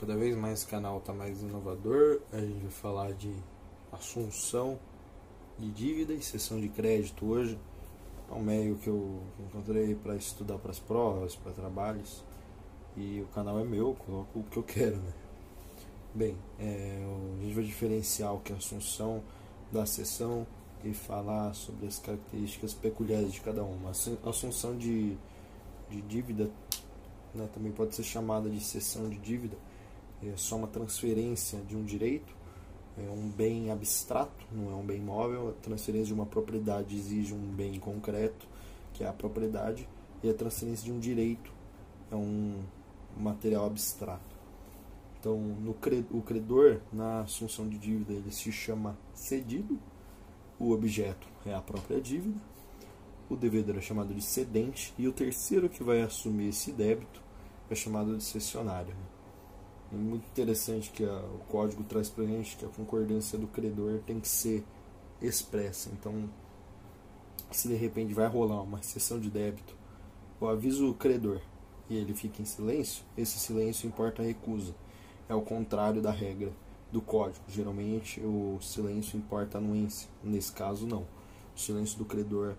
cada vez mais esse canal está mais inovador. A gente vai falar de assunção de dívida e sessão de crédito hoje. É um meio que eu encontrei para estudar para as provas, para trabalhos. E o canal é meu, coloco o que eu quero, né? Bem, é, a gente vai diferenciar o que é assunção da sessão e falar sobre as características peculiares de cada uma. Assunção de, de dívida né, também pode ser chamada de cessão de dívida, é só uma transferência de um direito, é um bem abstrato, não é um bem móvel. A transferência de uma propriedade exige um bem concreto, que é a propriedade, e a transferência de um direito é um material abstrato. Então, no o credor, na assunção de dívida, ele se chama cedido, o objeto é a própria dívida, o devedor é chamado de cedente, e o terceiro que vai assumir esse débito é chamado de cessionário. É muito interessante que a, o código traz para gente que a concordância do credor tem que ser expressa. Então, se de repente vai rolar uma sessão de débito, eu aviso o credor e ele fica em silêncio, esse silêncio importa a recusa. É o contrário da regra do código. Geralmente o silêncio importa a anuência. Nesse caso, não. O silêncio do credor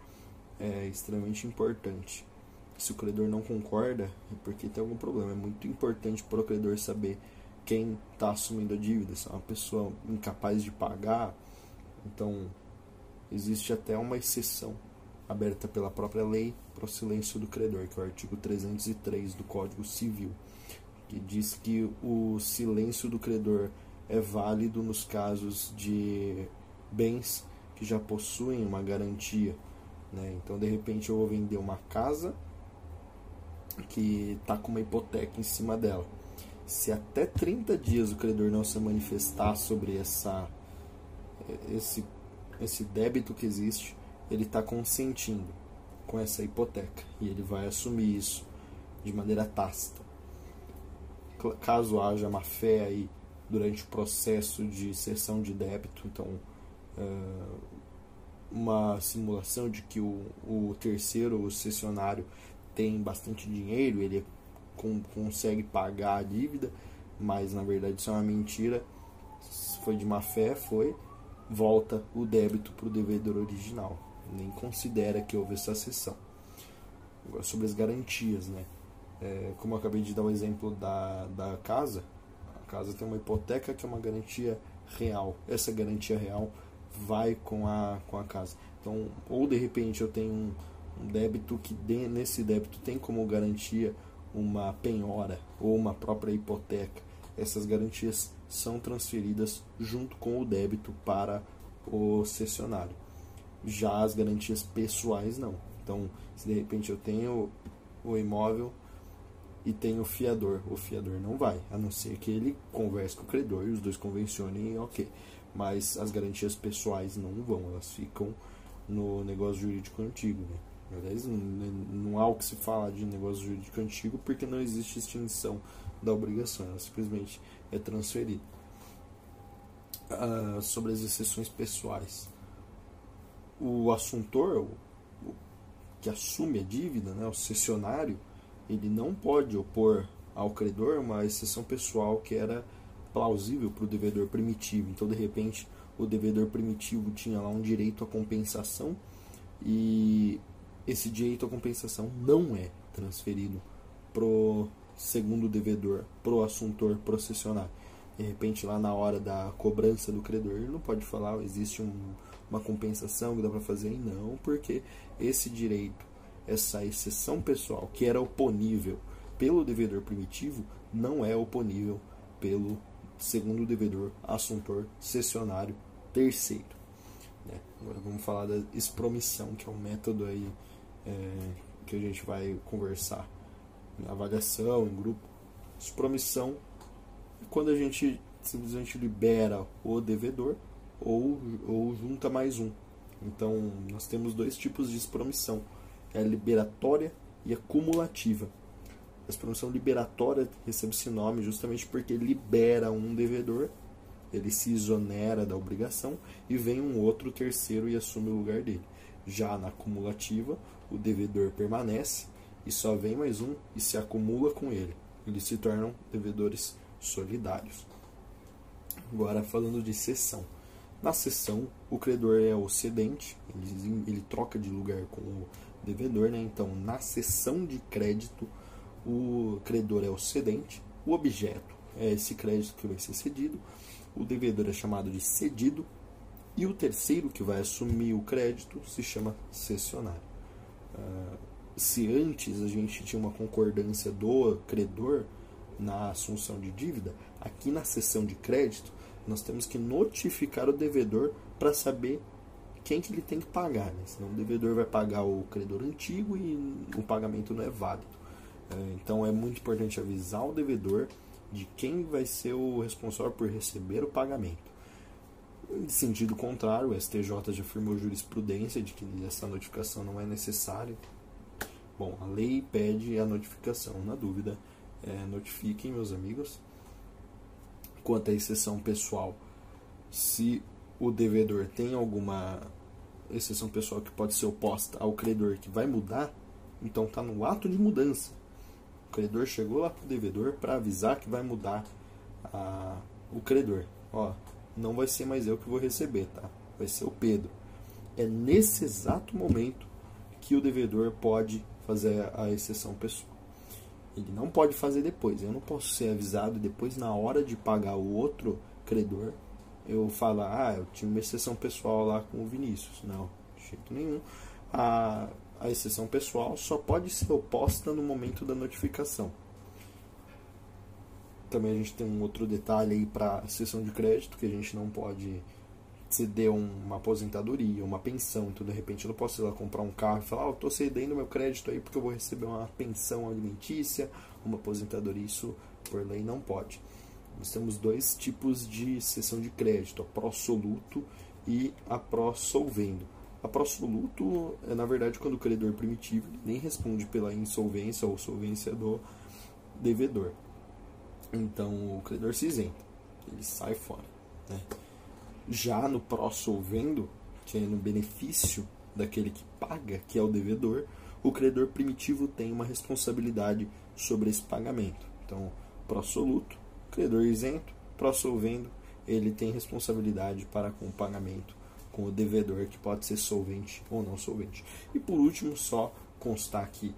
é extremamente importante. Se o credor não concorda, é porque tem algum problema. É muito importante para o credor saber quem está assumindo a dívida. Se é uma pessoa incapaz de pagar, então existe até uma exceção aberta pela própria lei para o silêncio do credor, que é o artigo 303 do Código Civil, que diz que o silêncio do credor é válido nos casos de bens que já possuem uma garantia. Né? Então, de repente, eu vou vender uma casa que está com uma hipoteca em cima dela. Se até 30 dias o credor não se manifestar sobre essa, esse, esse débito que existe, ele está consentindo com essa hipoteca e ele vai assumir isso de maneira tácita. Caso haja má fé aí durante o processo de cessão de débito, então uh, uma simulação de que o, o terceiro, o cessionário, tem bastante dinheiro, ele consegue pagar a dívida, mas na verdade isso é uma mentira, foi de má fé, foi, volta o débito para o devedor original nem considera que houve essa sessão. Agora, sobre as garantias, né? É, como eu acabei de dar o exemplo da, da casa, a casa tem uma hipoteca que é uma garantia real. Essa garantia real vai com a, com a casa. Então, ou de repente eu tenho um, um débito que nesse débito tem como garantia uma penhora ou uma própria hipoteca. Essas garantias são transferidas junto com o débito para o cessionário. Já as garantias pessoais não. Então, se de repente eu tenho o imóvel e tenho o fiador, o fiador não vai, a não ser que ele converse com o credor e os dois convencionem, ok. Mas as garantias pessoais não vão, elas ficam no negócio jurídico antigo. Né? Aliás, não há o que se falar de negócio jurídico antigo porque não existe extinção da obrigação, ela simplesmente é transferida. Ah, sobre as exceções pessoais o assuntor, o, que assume a dívida, né, o cessionário, ele não pode opor ao credor uma exceção pessoal que era plausível para o devedor primitivo. Então, de repente, o devedor primitivo tinha lá um direito à compensação e esse direito à compensação não é transferido pro segundo devedor, pro assuntor processionário. De repente, lá na hora da cobrança do credor, ele não pode falar, existe um, uma compensação que dá para fazer? Não, porque esse direito, essa exceção pessoal que era oponível pelo devedor primitivo, não é oponível pelo segundo devedor, assuntor, cessionário, terceiro. Né? Agora vamos falar da expromissão, que é um método aí é, que a gente vai conversar na avaliação, em grupo. Expromissão é quando a gente simplesmente libera o devedor ou, ou junta mais um. Então, nós temos dois tipos de expromissão: é a liberatória e a cumulativa. A expromissão liberatória recebe esse nome justamente porque libera um devedor, ele se isonera da obrigação e vem um outro terceiro e assume o lugar dele. Já na cumulativa, o devedor permanece e só vem mais um e se acumula com ele. Eles se tornam devedores solidários. Agora, falando de cessão. Na cessão, o credor é o cedente, ele, ele troca de lugar com o devedor, né? Então, na cessão de crédito, o credor é o cedente, o objeto é esse crédito que vai ser cedido, o devedor é chamado de cedido, e o terceiro que vai assumir o crédito se chama cessionário. Uh, se antes a gente tinha uma concordância do credor na assunção de dívida, aqui na sessão de crédito nós temos que notificar o devedor para saber quem que ele tem que pagar, né? senão o devedor vai pagar o credor antigo e o pagamento não é válido. É, então é muito importante avisar o devedor de quem vai ser o responsável por receber o pagamento. Em sentido contrário, o STJ já afirmou jurisprudência de que essa notificação não é necessária. Bom, a lei pede a notificação. Na dúvida, é, notifiquem, meus amigos. Quanto à exceção pessoal, se o devedor tem alguma exceção pessoal que pode ser oposta ao credor que vai mudar, então está no ato de mudança. O credor chegou lá para o devedor para avisar que vai mudar a, o credor. Ó, não vai ser mais eu que vou receber, tá? Vai ser o Pedro. É nesse exato momento que o devedor pode fazer a exceção pessoal. Ele não pode fazer depois. Eu não posso ser avisado depois, na hora de pagar o outro credor, eu falar, ah, eu tinha uma exceção pessoal lá com o Vinícius. Não, de jeito nenhum. A, a exceção pessoal só pode ser oposta no momento da notificação. Também a gente tem um outro detalhe aí para sessão de crédito, que a gente não pode ceder uma aposentadoria, uma pensão, então de repente eu não posso ir lá comprar um carro e falar, oh, eu estou cedendo meu crédito aí porque eu vou receber uma pensão alimentícia, uma aposentadoria, isso por lei não pode. Nós temos dois tipos de cessão de crédito, a pró-soluto e a pró-solvendo. A pró-soluto é, na verdade, quando o credor primitivo nem responde pela insolvência ou solvência do devedor. Então, o credor se isenta, ele sai fora. Né? Já no pró-solvendo, que é no benefício daquele que paga, que é o devedor, o credor primitivo tem uma responsabilidade sobre esse pagamento. Então, pró-soluto, credor isento, pró-solvendo, ele tem responsabilidade para com o pagamento com o devedor, que pode ser solvente ou não solvente. E por último, só constar que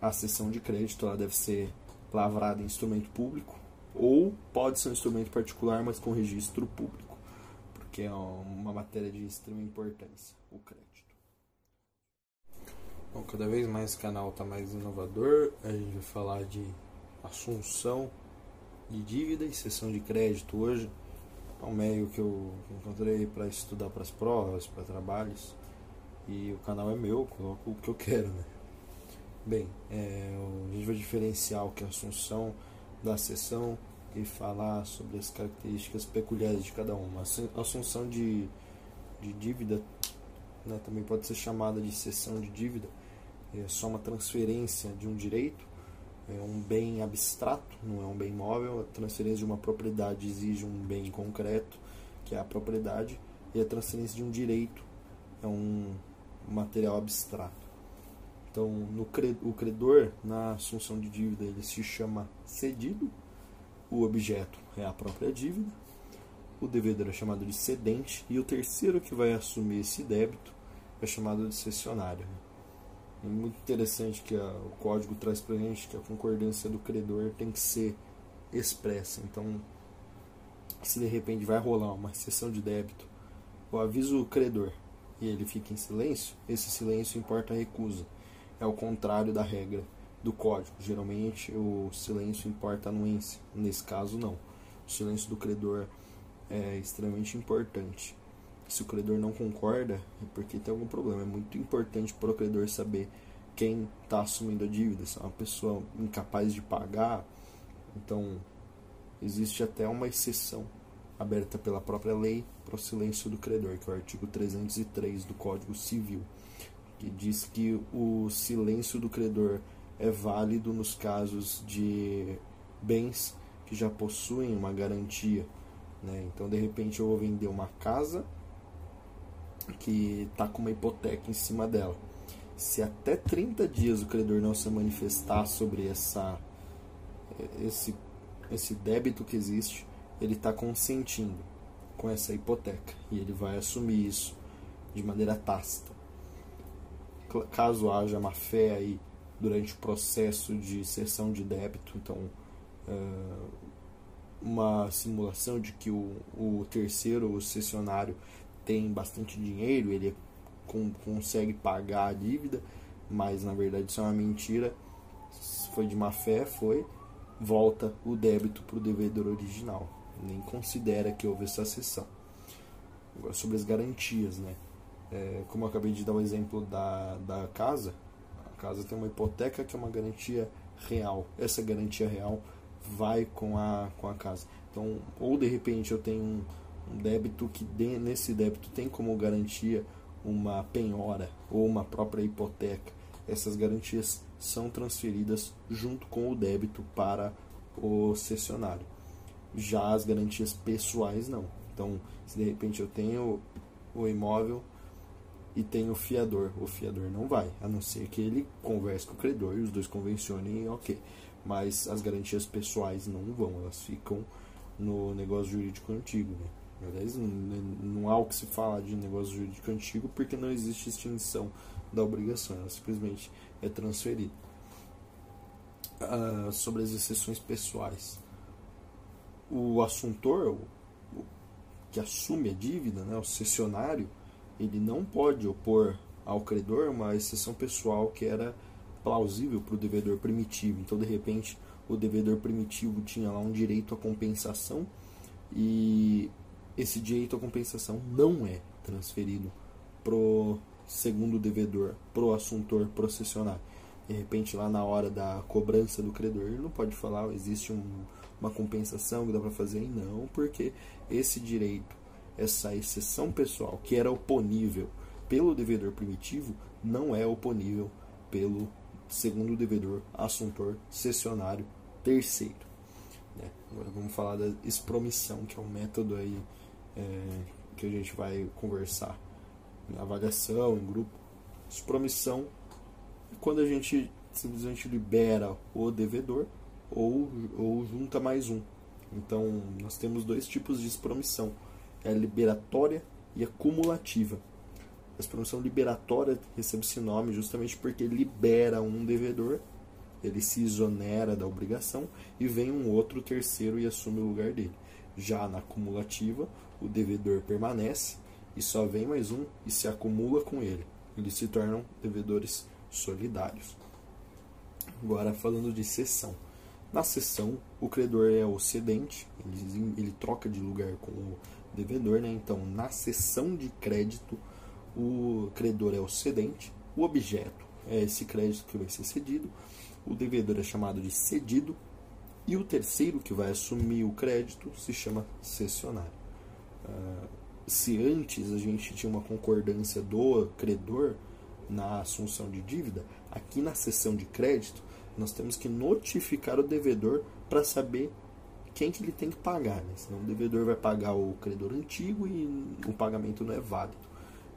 a sessão de crédito ela deve ser lavrada em instrumento público ou pode ser um instrumento particular, mas com registro público que é uma matéria de extrema importância, o crédito. Bom, cada vez mais o canal está mais inovador, a gente vai falar de assunção de dívida e sessão de crédito hoje. É um meio que eu encontrei para estudar para as provas, para trabalhos, e o canal é meu, coloco o que eu quero, né? Bem, é, a gente vai diferenciar o que é assunção da sessão e falar sobre as características peculiares de cada uma. A assunção de, de dívida né, também pode ser chamada de cessão de dívida, é só uma transferência de um direito, é um bem abstrato, não é um bem móvel. A transferência de uma propriedade exige um bem concreto, que é a propriedade, e a transferência de um direito é um material abstrato. Então, no o credor, na assunção de dívida, ele se chama cedido, o objeto é a própria dívida, o devedor é chamado de cedente e o terceiro que vai assumir esse débito é chamado de cessionário. É muito interessante que a, o código traz para a gente que a concordância do credor tem que ser expressa. Então, se de repente vai rolar uma sessão de débito, eu aviso o credor e ele fica em silêncio, esse silêncio importa a recusa. É o contrário da regra do código. Geralmente o silêncio importa anuência. Nesse caso, não. O silêncio do credor é extremamente importante. Se o credor não concorda, é porque tem algum problema. É muito importante para o credor saber quem está assumindo a dívida. Se é uma pessoa incapaz de pagar, então existe até uma exceção aberta pela própria lei para o silêncio do credor, que é o artigo 303 do Código Civil, que diz que o silêncio do credor é válido nos casos de bens que já possuem uma garantia. Né? Então, de repente, eu vou vender uma casa que está com uma hipoteca em cima dela. Se até 30 dias o credor não se manifestar sobre essa, esse esse débito que existe, ele está consentindo com essa hipoteca e ele vai assumir isso de maneira tácita. Caso haja má fé aí durante o processo de cessão de débito, então uh, uma simulação de que o, o terceiro o cessionário tem bastante dinheiro, ele com, consegue pagar a dívida, mas na verdade isso é uma mentira. Foi de má fé, foi, volta o débito para o devedor original. Nem considera que houve essa cessão. Agora, sobre as garantias, né? É, como eu acabei de dar o exemplo da, da casa, a casa tem uma hipoteca que é uma garantia real. Essa garantia real vai com a, com a casa. Então, ou de repente eu tenho um, um débito que de, nesse débito tem como garantia uma penhora ou uma própria hipoteca. Essas garantias são transferidas junto com o débito para o cessionário. Já as garantias pessoais não. Então, se de repente eu tenho o imóvel e tenho o fiador, o fiador não vai, a não ser que ele converse com o credor e os dois convencionem, ok. Mas as garantias pessoais não vão, elas ficam no negócio jurídico antigo. Né? Aliás, não há o que se falar de negócio jurídico antigo porque não existe extinção da obrigação, ela simplesmente é transferida. Uh, sobre as exceções pessoais. O assuntor, o, que assume a dívida, né, o cessionário, ele não pode opor ao credor uma exceção pessoal que era plausível para o devedor primitivo. Então, de repente, o devedor primitivo tinha lá um direito à compensação e esse direito à compensação não é transferido pro segundo devedor, pro assuntor processionário. De repente, lá na hora da cobrança do credor, ele não pode falar, existe um, uma compensação que dá para fazer, não, porque esse direito, essa exceção pessoal, que era oponível pelo devedor primitivo, não é oponível pelo segundo devedor, assuntor, cessionário, terceiro. Né? Agora vamos falar da expromissão, que é um método aí é, que a gente vai conversar em avaliação, em grupo. Expromissão é quando a gente simplesmente libera o devedor ou, ou junta mais um. Então, nós temos dois tipos de expromissão: é liberatória e a cumulativa. A expromissão liberatória recebe esse nome justamente porque libera um devedor, ele se exonera da obrigação e vem um outro terceiro e assume o lugar dele. Já na cumulativa, o devedor permanece e só vem mais um e se acumula com ele. Eles se tornam devedores solidários. Agora, falando de cessão. Na cessão, o credor é o cedente, ele, ele troca de lugar com o devedor, né? então na cessão de crédito, o credor é o cedente, o objeto é esse crédito que vai ser cedido, o devedor é chamado de cedido, e o terceiro que vai assumir o crédito se chama cessionário. Uh, se antes a gente tinha uma concordância do credor na assunção de dívida, aqui na sessão de crédito nós temos que notificar o devedor para saber quem que ele tem que pagar, né? senão o devedor vai pagar o credor antigo e o pagamento não é válido.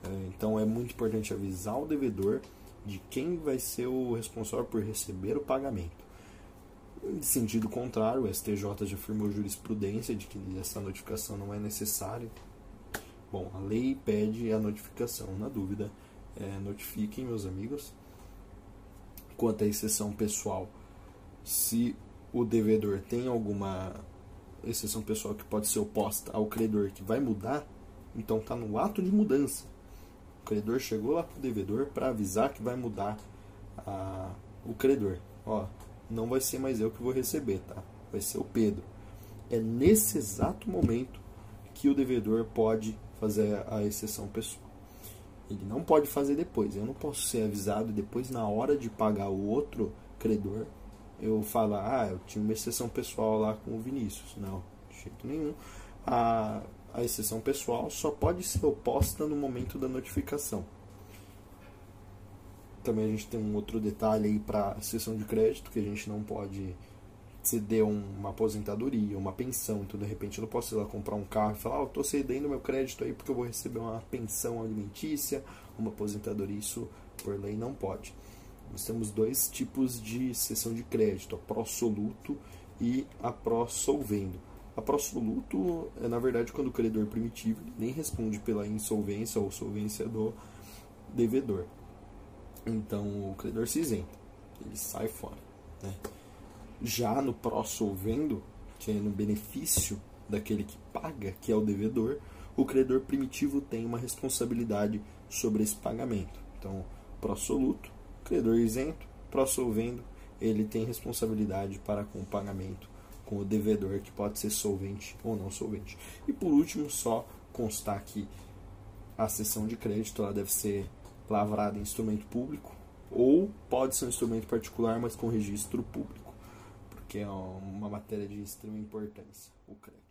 Uh, então é muito importante avisar o devedor de quem vai ser o responsável por receber o pagamento. Em sentido contrário, o STJ já afirmou jurisprudência de que essa notificação não é necessária. Bom, a lei pede a notificação. Na dúvida, é, notifiquem, meus amigos. Quanto à exceção pessoal, se o devedor tem alguma exceção pessoal que pode ser oposta ao credor que vai mudar, então está no ato de mudança. O credor chegou lá para o devedor para avisar que vai mudar a, o credor. Ó, não vai ser mais eu que vou receber, tá? Vai ser o Pedro. É nesse exato momento que o devedor pode fazer a exceção pessoal. Ele não pode fazer depois. Eu não posso ser avisado depois, na hora de pagar o outro credor, eu falar, ah, eu tinha uma exceção pessoal lá com o Vinícius. Não, de jeito nenhum. A, a exceção pessoal só pode ser oposta no momento da notificação. Também a gente tem um outro detalhe aí para sessão de crédito, que a gente não pode ceder uma aposentadoria, uma pensão. Então, de repente, eu não posso ir lá comprar um carro e falar, oh, eu estou cedendo meu crédito aí porque eu vou receber uma pensão alimentícia, uma aposentadoria. Isso, por lei, não pode. Nós temos dois tipos de sessão de crédito, a pró-soluto e a pró-solvendo. A pró-soluto é, na verdade, quando o credor primitivo nem responde pela insolvência ou solvência do devedor. Então, o credor se isenta, ele sai fora. Né? Já no pró-solvendo, que é no benefício daquele que paga, que é o devedor, o credor primitivo tem uma responsabilidade sobre esse pagamento. Então, pró-soluto, credor isento, pró-solvendo, ele tem responsabilidade para com o pagamento com o devedor, que pode ser solvente ou não solvente. E por último, só constar que a cessão de crédito ela deve ser lavrada em instrumento público ou pode ser um instrumento particular, mas com registro público, porque é uma matéria de extrema importância, o crédito.